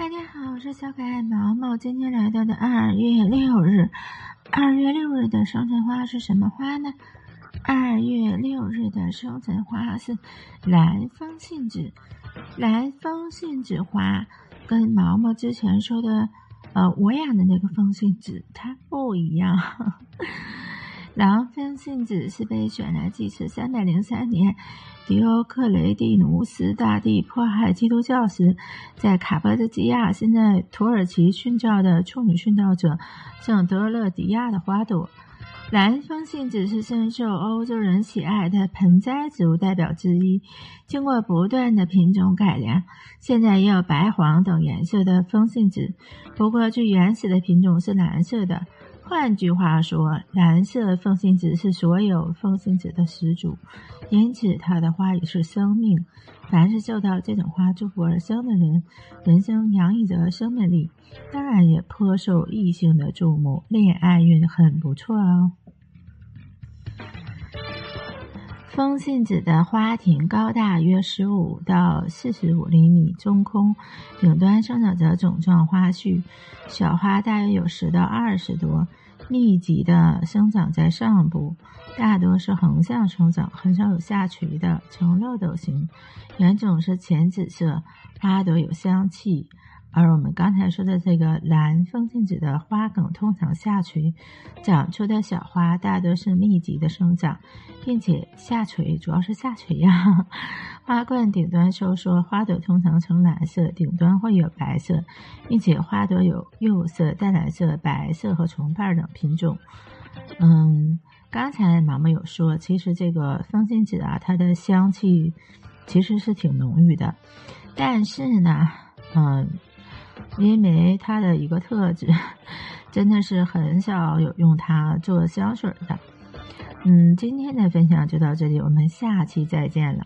大家好，我是小可爱毛毛。今天来到的二月六日，二月六日的生辰花是什么花呢？二月六日的生辰花是蓝风信子。蓝风信子花跟毛毛之前说的呃我养的那个风信子它不一样。蓝风信子是被选来祭祀三百零三年。迪欧克雷蒂努斯大帝迫害基督教时，在卡巴德基亚（现在土耳其）殉教的处女殉道者圣德勒迪亚的花朵。蓝风信子是深受欧洲人喜爱的盆栽植物代表之一。经过不断的品种改良，现在也有白、黄等颜色的风信子。不过，最原始的品种是蓝色的。换句话说，蓝色风信子是所有风信子的始祖，因此它的花语是生命。凡是受到这种花祝福而生的人，人生洋溢着生命力，当然也颇受异性的注目，恋爱运很不错哦。风信子的花亭高大约十五到四十五厘米，中空，顶端生长着种状花序，小花大约有十到二十朵。密集的生长在上部，大多是横向生长，很少有下垂的，呈漏斗形。原种是浅紫色，花朵有香气。而我们刚才说的这个蓝风信子的花梗通常下垂，长出的小花大多是密集的生长，并且下垂，主要是下垂呀。花冠顶端收缩，花朵通常呈蓝色，顶端会有白色，并且花朵有釉色、淡蓝色、白色和重瓣等品种。嗯，刚才毛毛有说，其实这个风信子啊，它的香气其实是挺浓郁的，但是呢，嗯。因为它的一个特质，真的是很少有用它做香水的。嗯，今天的分享就到这里，我们下期再见了。